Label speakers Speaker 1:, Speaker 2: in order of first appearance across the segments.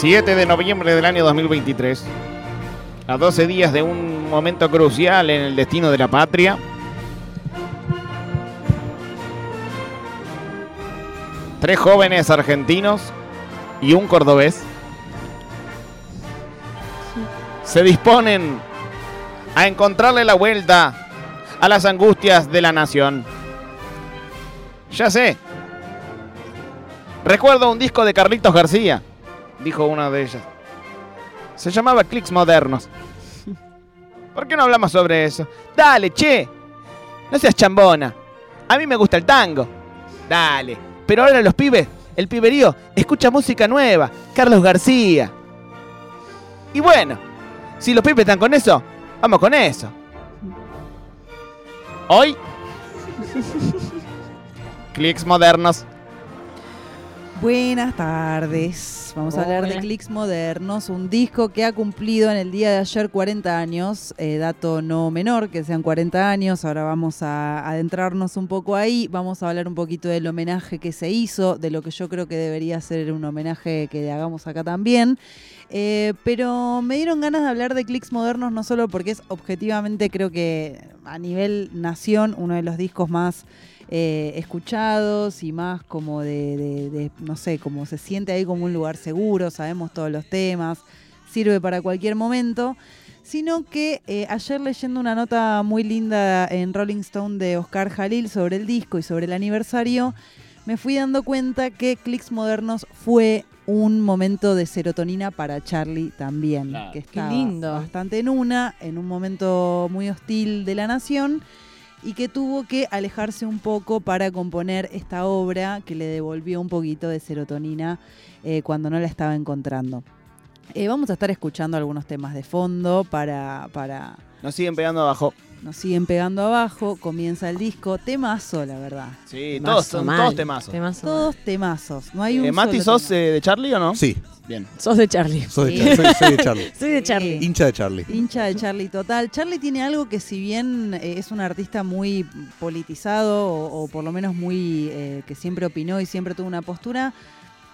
Speaker 1: 7 de noviembre del año 2023, a 12 días de un momento crucial en el destino de la patria, tres jóvenes argentinos y un cordobés se disponen a encontrarle la vuelta a las angustias de la nación. Ya sé. Recuerdo un disco de Carlitos García, dijo una de ellas. Se llamaba Clicks Modernos. ¿Por qué no hablamos sobre eso? Dale, che. No seas chambona. A mí me gusta el tango. Dale. Pero ahora los pibes, el piberío, escucha música nueva. Carlos García. Y bueno, si los pibes están con eso, vamos con eso. Hoy, Clicks Modernos.
Speaker 2: Buenas tardes. Vamos a hablar de. Clicks Modernos, un disco que ha cumplido en el día de ayer 40 años, eh, dato no menor que sean 40 años. Ahora vamos a adentrarnos un poco ahí, vamos a hablar un poquito del homenaje que se hizo, de lo que yo creo que debería ser un homenaje que hagamos acá también. Eh, pero me dieron ganas de hablar de Clicks Modernos no solo porque es objetivamente creo que a nivel nación uno de los discos más eh, escuchados y más como de, de- de, no sé, como se siente ahí como un lugar seguro, sabemos todos los temas, sirve para cualquier momento, sino que eh, ayer leyendo una nota muy linda en Rolling Stone de Oscar Jalil sobre el disco y sobre el aniversario, me fui dando cuenta que Clicks Modernos fue un momento de serotonina para Charlie también,
Speaker 1: Claro.
Speaker 2: que
Speaker 3: lindo.
Speaker 2: bastante en una, en un momento muy hostil de la nación y que tuvo que alejarse un poco para componer esta obra que le devolvió un poquito de serotonina eh, cuando no la estaba encontrando. Eh, vamos a estar escuchando algunos temas de fondo para, para
Speaker 1: Nos siguen pegando abajo.
Speaker 2: Nos siguen pegando abajo, comienza el disco, temazo la verdad.
Speaker 1: Sí,
Speaker 3: Temazo
Speaker 1: todos son
Speaker 3: mal.
Speaker 1: todos temazos.
Speaker 3: Temazo
Speaker 2: Todos temazos, no hay un
Speaker 1: Eh, Mati,
Speaker 2: solo
Speaker 1: ¿sos
Speaker 2: tema.
Speaker 1: eh, de Charlie o no?
Speaker 4: Sí,
Speaker 1: Bien.
Speaker 3: Sos de Charlie.
Speaker 4: soy
Speaker 2: Sí.
Speaker 4: de, Char- soy- soy de Charlie.
Speaker 3: Soy de
Speaker 2: Sí.
Speaker 3: Charlie.
Speaker 4: Hincha de Charlie.
Speaker 2: Hincha de Charlie total. Charlie tiene algo que si bien eh, es un artista muy politizado o, o por lo menos muy eh, que siempre opinó y siempre tuvo una postura,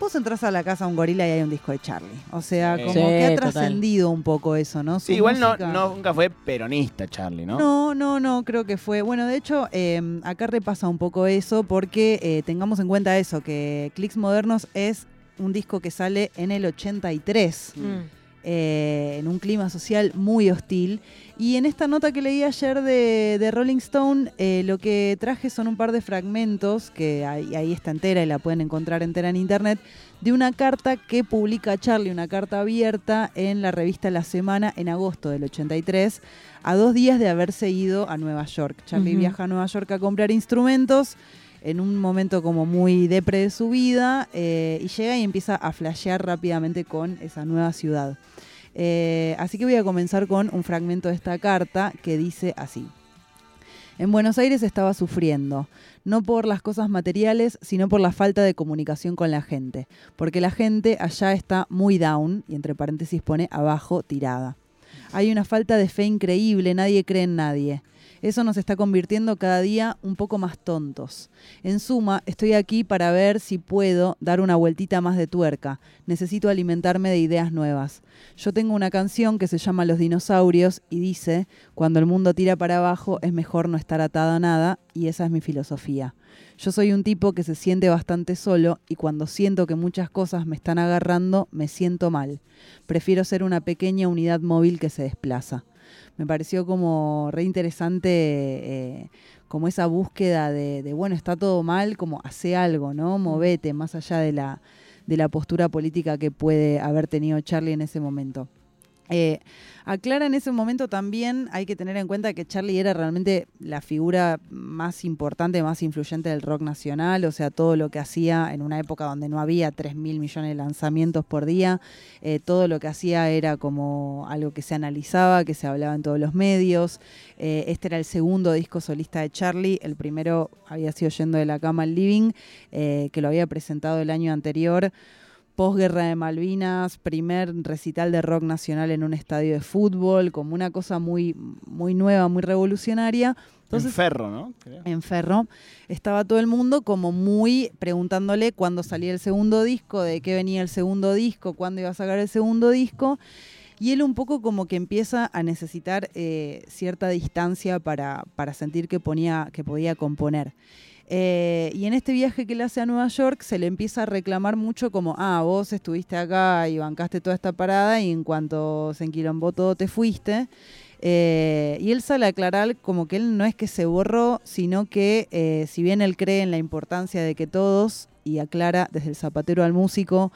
Speaker 2: vos entras a la casa de un gorila y hay un disco de Charlie. O sea,
Speaker 1: Sí.
Speaker 2: como
Speaker 3: Sí,
Speaker 2: que ha
Speaker 3: total.
Speaker 2: trascendido un poco eso, ¿no? Su
Speaker 1: Sí, igual no,
Speaker 2: música-
Speaker 1: no- nunca fue peronista Charlie, ¿no?
Speaker 2: No, no, no, creo que fue. Bueno, de hecho, eh, acá repasa un poco eso porque eh, tengamos en cuenta eso, que Clicks Modernos es un disco que sale en el 83
Speaker 3: Mm.
Speaker 2: Eh, en un clima social muy hostil. Y en esta nota que leí ayer de, de Rolling Stone, eh, lo que traje son un par de fragmentos, que ahí, ahí está entera y la pueden encontrar entera en internet, de una carta que publica Charlie, una carta abierta en la revista La Semana en agosto del 83, a dos días de haberse ido a Nueva York. Charlie viaja a Nueva York a comprar instrumentos en un momento como muy depre de su vida eh, y llega y empieza a flashear rápidamente con esa nueva ciudad. Eh, así que voy a comenzar con un fragmento de esta carta que dice así. En Buenos Aires estaba sufriendo, no por las cosas materiales, sino por la falta de comunicación con la gente, porque la gente allá está muy down, y entre paréntesis pone abajo tirada. Hay una falta de fe increíble, nadie cree en nadie. Eso nos está convirtiendo cada día un poco más tontos. En suma, estoy aquí para ver si puedo dar una vueltita más de tuerca. Necesito alimentarme de ideas nuevas. Yo tengo una canción que se llama Los dinosaurios y dice, cuando el mundo tira para abajo es mejor no estar atado a nada y esa es mi filosofía. Yo soy un tipo que se siente bastante solo y cuando siento que muchas cosas me están agarrando me siento mal. Prefiero ser una pequeña unidad móvil que se desplaza. Me pareció como re interesante eh, como esa búsqueda de, de, bueno, está todo mal, como hace algo, ¿no? Movete, más allá de la, de la postura política que puede haber tenido Charlie en ese momento. Eh, aclara en ese momento también, hay que tener en cuenta que Charlie era realmente la figura más importante, más influyente del rock nacional, o sea, todo lo que hacía en una época donde no había 3 mil millones de lanzamientos por día, eh, todo lo que hacía era como algo que se analizaba, que se hablaba en todos los medios. Eh, este era el segundo disco solista de Charlie, el primero había sido Yendo de la Cama al Living, que lo había presentado el año anterior posguerra de Malvinas, primer recital de rock nacional en un estadio de fútbol, como una cosa muy, muy nueva, muy revolucionaria.
Speaker 1: en Ferro, ¿no?
Speaker 2: En Ferro. Estaba todo el mundo como muy preguntándole cuándo salía el segundo disco, de qué venía el segundo disco, cuándo iba a sacar el segundo disco. Y él un poco como que empieza a necesitar eh, cierta distancia para, para sentir que, ponía, que podía componer. Eh, y en este viaje que él hace a Nueva York se le empieza a reclamar mucho como, ah, vos estuviste acá y bancaste toda esta parada y en cuanto se enquilombó todo te fuiste. Eh, y él sale a aclarar como que él no es que se borró, sino que eh, si bien él cree en la importancia de que todos, y aclara desde el zapatero al músico,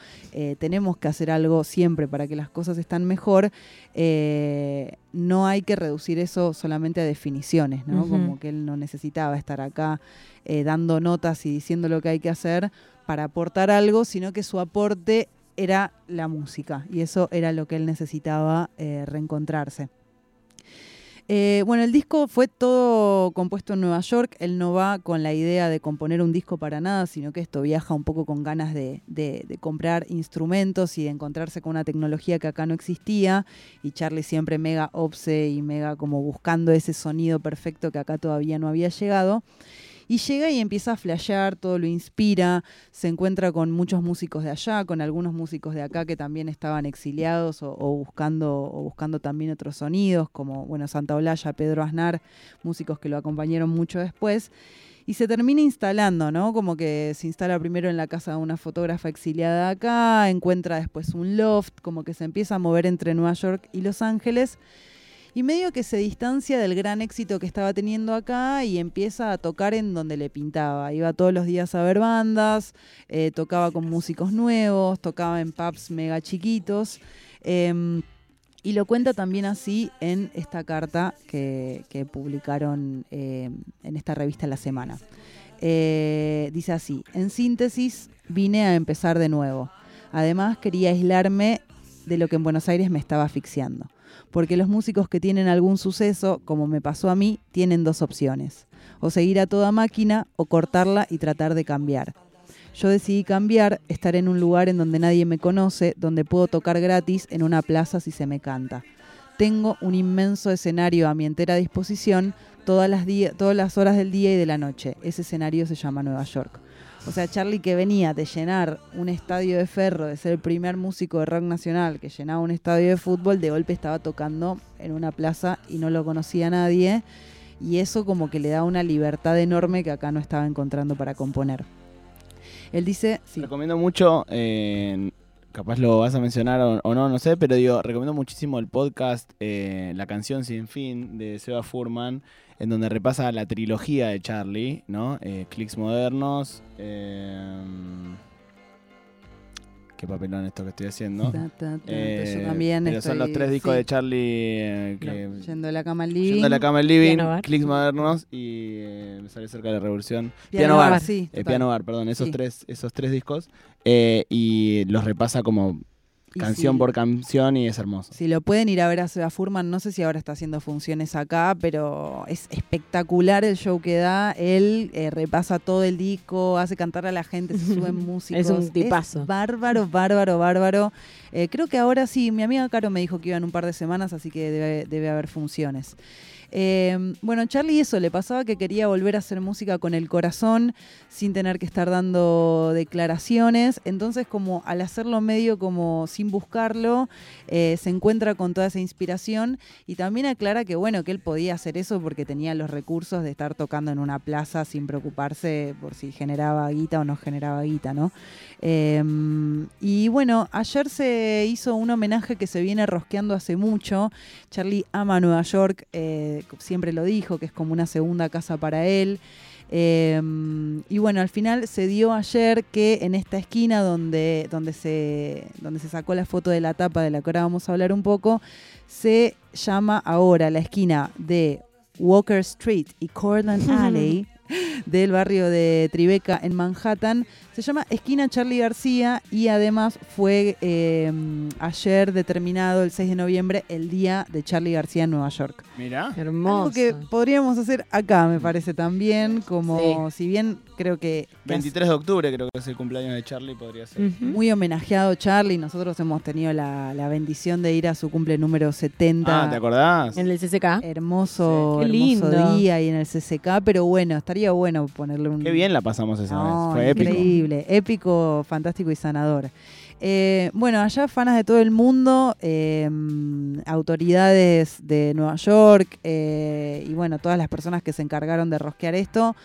Speaker 2: tenemos que hacer algo siempre para que las cosas estén mejor, no hay que reducir eso solamente a definiciones, ¿no? Como que él no necesitaba estar acá eh, dando notas y diciendo lo que hay que hacer para aportar algo, sino que su aporte era la música y eso era lo que él necesitaba eh, reencontrarse. Eh, bueno, el disco fue todo compuesto en Nueva York. Él no va con la idea de componer un disco para nada, sino que esto viaja un poco con ganas de, comprar instrumentos y de encontrarse con una tecnología que acá no existía. Y Charlie siempre mega obse y mega como buscando ese sonido perfecto que acá todavía no había llegado. Y llega y empieza a flashear, todo lo inspira, se encuentra con muchos músicos de allá, con algunos músicos de acá que también estaban exiliados o, buscando, o buscando también otros sonidos, como bueno, Santa Olalla, Pedro Aznar, músicos que lo acompañaron mucho después y se termina instalando, ¿no? Como que se instala primero en la casa de una fotógrafa exiliada acá, encuentra después un loft, como que se empieza a mover entre Nueva York y Los Ángeles y medio que se distancia del gran éxito que estaba teniendo acá y empieza a tocar en donde le pintaba. Iba todos los días a ver bandas, eh, tocaba con músicos nuevos, tocaba en pubs mega chiquitos. Em, y lo cuenta también así en esta carta que, publicaron em, en esta revista La Semana. Eh, dice así, en síntesis, vine a empezar de nuevo. Además, quería aislarme de lo que en Buenos Aires me estaba asfixiando porque los músicos que tienen algún suceso, como me pasó a mí, tienen dos opciones, o seguir a toda máquina o cortarla y tratar de cambiar. Yo decidí cambiar, estar en un lugar en donde nadie me conoce, donde puedo tocar gratis en una plaza si se me canta. Tengo un inmenso escenario a mi entera disposición todas las, todas las horas del día y de la noche. Ese escenario se llama Nueva York. O sea, Charlie que venía de llenar un estadio de ferro, de ser el primer músico de rock nacional que llenaba un estadio de fútbol, de golpe estaba tocando en una plaza y no lo conocía nadie. Y eso como que le da una libertad enorme que acá no estaba encontrando para componer. Él dice...
Speaker 1: Recomiendo mucho, eh, capaz lo vas a mencionar o, no, no sé, pero digo, recomiendo muchísimo el podcast eh, La canción sin fin de Seba Furman en donde repasa la trilogía de Charlie, ¿no? Eh, Clicks modernos. Eh, qué papelón esto que estoy haciendo.
Speaker 2: Eh, también
Speaker 1: pero son los tres discos de Charlie eh,
Speaker 2: yendo de la cama al living,
Speaker 1: yendo de la cama al living, Clicks modernos y me sale cerca de la revolución.
Speaker 2: Piano, Bar, sí,
Speaker 1: Piano Bar, perdón, esos tres, esos tres discos y los repasa como canción por canción y es hermoso.
Speaker 2: Si lo pueden ir a ver a Seba Furman, no sé si ahora está haciendo funciones acá, pero es espectacular el show que da. Él eh, repasa todo el disco, hace cantar a la gente, se suben músicos.
Speaker 3: es un tipazo.
Speaker 2: bárbaro, bárbaro, bárbaro. Eh, creo que ahora sí, mi amiga Caro me dijo que iba en un par de semanas, así que debe, debe haber funciones. Eh, bueno, Charlie eso le pasaba que quería volver a hacer música con el corazón sin tener que estar dando declaraciones. Entonces, como al hacerlo medio como sin buscarlo, eh, se encuentra con toda esa inspiración y también aclara que bueno, que él podía hacer eso porque tenía los recursos de estar tocando en una plaza sin preocuparse por si generaba guita o no generaba guita, ¿no? Em, y bueno, ayer se hizo un homenaje que se viene rosqueando hace mucho. Charlie ama Nueva York. Eh, siempre lo dijo, que es como una segunda casa para él. Em, y bueno, al final se dio ayer que en esta esquina donde, donde, se, donde se sacó la foto de la tapa de la que ahora vamos a hablar un poco, se llama ahora la esquina de Walker Street y Cortland Alley del barrio de Tribeca en Manhattan. Se llama Esquina Charlie García y además fue eh, ayer determinado el 6 de noviembre el día de Charlie García en Nueva York.
Speaker 1: Mira.
Speaker 2: Algo que podríamos hacer acá, me parece también, como si bien creo que...
Speaker 1: 23 de octubre creo que es el cumpleaños de Charlie, podría ser.
Speaker 2: Muy homenajeado Charlie, nosotros hemos tenido la, bendición de ir a su cumple número 70.
Speaker 1: Ah, ¿te acordás?
Speaker 3: En el CCK.
Speaker 2: Hermoso, hermoso día y en el CCK, pero bueno, estaría bueno ponerle un...
Speaker 1: Qué bien la pasamos esa vez, fue épico.
Speaker 2: épico, fantástico y sanador. Eh, bueno, allá fanas de todo el mundo, em, autoridades de Nueva York eh, y bueno, todas las personas que se encargaron de rosquear esto,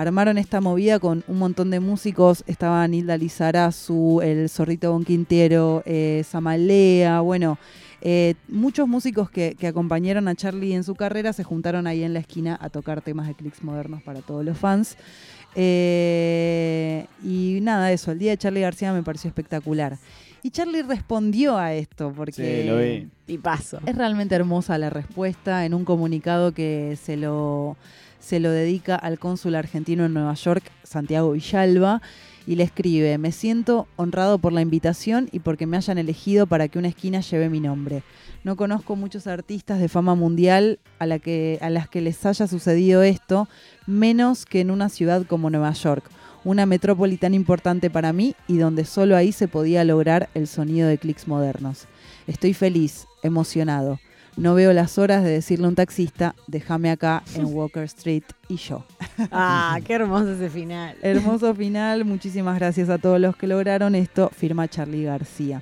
Speaker 2: armaron esta movida con un montón de músicos. Estaban Hilda Lizarazu, el Zorrito Bonquintero, eh, Samalea, bueno, muchos músicos que, que, acompañaron a Charlie en su carrera se juntaron ahí en la esquina a tocar temas de clics modernos para todos los fans. Eh, y nada, eso, el día de Charlie García me pareció espectacular. Y Charlie respondió a esto porque
Speaker 1: sí, lo vi.
Speaker 3: y paso.
Speaker 2: Es realmente hermosa la respuesta en un comunicado que se lo, se lo dedica al cónsul argentino en Nueva York, Santiago Villalba, y le escribe, me siento honrado por la invitación y porque me hayan elegido para que una esquina lleve mi nombre. No conozco muchos artistas de fama mundial a, la que, a las que les haya sucedido esto, menos que en una ciudad como Nueva York, una metrópoli tan importante para mí y donde solo ahí se podía lograr el sonido de clics modernos. Estoy feliz, emocionado. No veo las horas de decirle a un taxista, déjame acá en Walker Street y yo.
Speaker 3: Ah, qué hermoso ese final.
Speaker 2: Hermoso final, muchísimas gracias a todos los que lograron esto, firma Charlie García.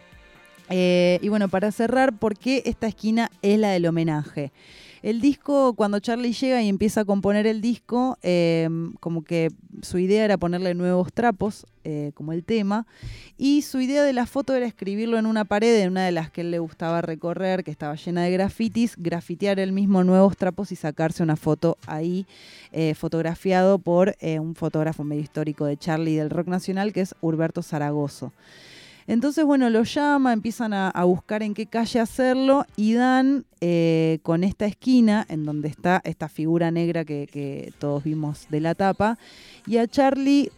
Speaker 2: Eh, y bueno, para cerrar, ¿por qué esta esquina es la del homenaje? El disco, cuando Charlie llega y empieza a componer el disco, em, como que su idea era ponerle nuevos trapos, eh, como el tema, y su idea de la foto era escribirlo en una pared, en una de las que él le gustaba recorrer, que estaba llena de grafitis, grafitear el mismo nuevos trapos y sacarse una foto ahí, eh, fotografiado por un fotógrafo medio histórico de Charlie del rock nacional, que es Hurberto Zaragoza. Entonces, bueno, lo llama, empiezan a, buscar en qué calle hacerlo y dan eh, con esta esquina en donde está esta figura negra que, todos vimos de la tapa. Y a Charlie,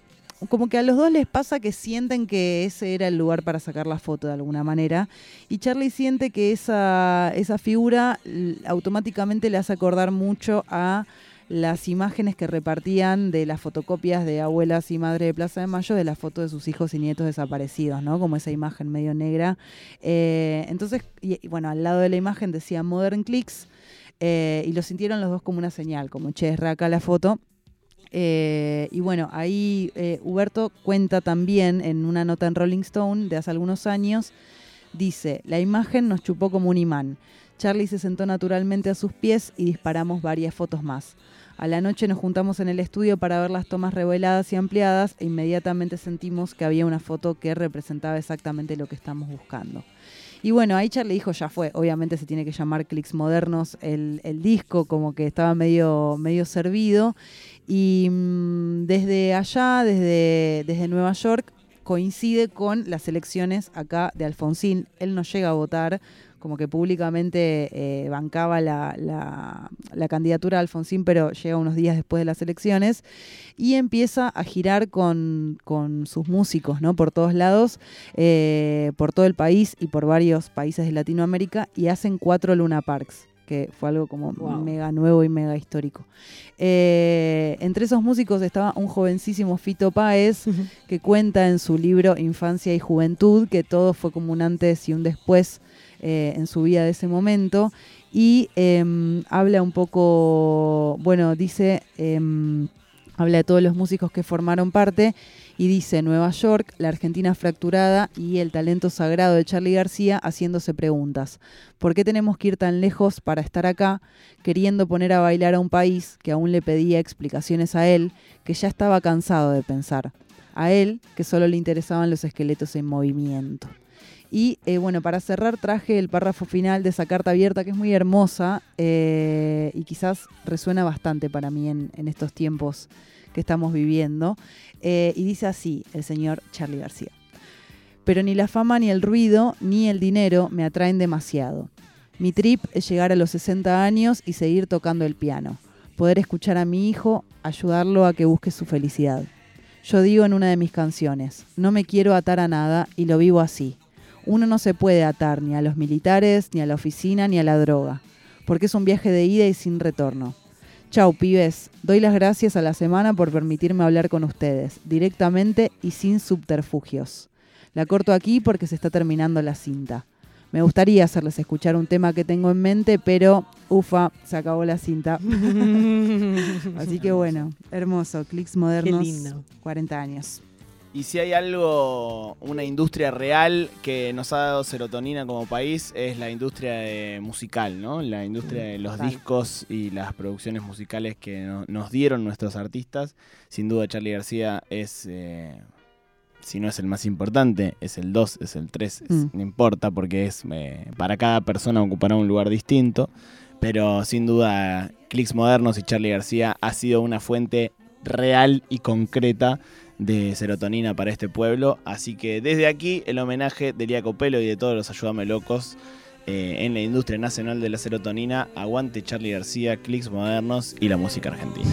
Speaker 2: como que a los dos les pasa que sienten que ese era el lugar para sacar la foto de alguna manera. Y Charlie siente que esa, esa figura automáticamente le hace acordar mucho a las imágenes que repartían de las fotocopias de abuelas y madres de Plaza de Mayo de las fotos de sus hijos y nietos desaparecidos, ¿no? Como esa imagen medio negra. Eh, entonces, y, bueno, al lado de la imagen decía Modern Clicks eh, y lo sintieron los dos como una señal, como che, es acá la foto. Eh, y bueno, ahí Huberto cuenta también en una nota en Rolling Stone de hace algunos años, dice, la imagen nos chupó como un imán. Charlie se sentó naturalmente a sus pies y disparamos varias fotos más. A la noche nos juntamos en el estudio para ver las tomas reveladas y ampliadas e inmediatamente sentimos que había una foto que representaba exactamente lo que estamos buscando. Y bueno, ahí Charlie dijo, ya fue, obviamente se tiene que llamar Clicks Modernos el, disco, como que estaba medio, medio servido. Y mm, desde allá, desde, desde Nueva York, coincide con las elecciones acá de Alfonsín. Él no llega a votar como que públicamente eh, bancaba la, la, candidatura de Alfonsín, pero llega unos días después de las elecciones y empieza a girar con, sus músicos, ¿no? Por todos lados, eh, por todo el país y por varios países de Latinoamérica y hacen cuatro Luna Parks que fue algo como mega nuevo y mega histórico. Eh, entre esos músicos estaba un jovencísimo Fito Páez, que cuenta en su libro Infancia y Juventud que todo fue como un antes y un después eh, en su vida de ese momento. Y em, habla un poco, bueno, dice, em, habla de todos los músicos que formaron parte y dice Nueva York, la Argentina fracturada y el talento sagrado de Charlie García haciéndose preguntas. ¿Por qué tenemos que ir tan lejos para estar acá, queriendo poner a bailar a un país que aún le pedía explicaciones a él, que ya estaba cansado de pensar? A él, que solo le interesaban los esqueletos en movimiento. Y eh, bueno, para cerrar traje el párrafo final de esa carta abierta que es muy hermosa eh, y quizás resuena bastante para mí en, estos tiempos que estamos viviendo. Eh, y dice así el señor Charlie García. Pero ni la fama, ni el ruido, ni el dinero me atraen demasiado. Mi trip es llegar a los 60 años y seguir tocando el piano. Poder escuchar a mi hijo, ayudarlo a que busque su felicidad. Yo digo en una de mis canciones, no me quiero atar a nada y lo vivo así. Uno no se puede atar ni a los militares, ni a la oficina, ni a la droga, porque es un viaje de ida y sin retorno. Chau, pibes. Doy las gracias a la semana por permitirme hablar con ustedes, directamente y sin subterfugios. La corto aquí porque se está terminando la cinta. Me gustaría hacerles escuchar un tema que tengo en mente, pero ufa, se acabó la cinta. Así que bueno, hermoso, clics modernos,
Speaker 3: Qué lindo.
Speaker 2: 40 años.
Speaker 1: Y si hay algo, una industria real que nos ha dado serotonina como país, es la industria de- musical, ¿no? La industria de los
Speaker 2: Total.
Speaker 1: discos y las producciones musicales que no- nos dieron nuestros artistas. Sin duda Charlie García es, eh, si no es el más importante, es el 2, es el 3,
Speaker 2: Mm.
Speaker 1: no importa porque es eh, para cada persona ocupará un lugar distinto. Pero sin duda, Clicks Modernos y Charlie García ha sido una fuente real y concreta de serotonina para este pueblo. Así que desde aquí el homenaje de Lía Copelo y de todos los Ayúdame Locos eh, en la industria nacional de la serotonina. Aguante Charlie García, Clicks Modernos y la música argentina.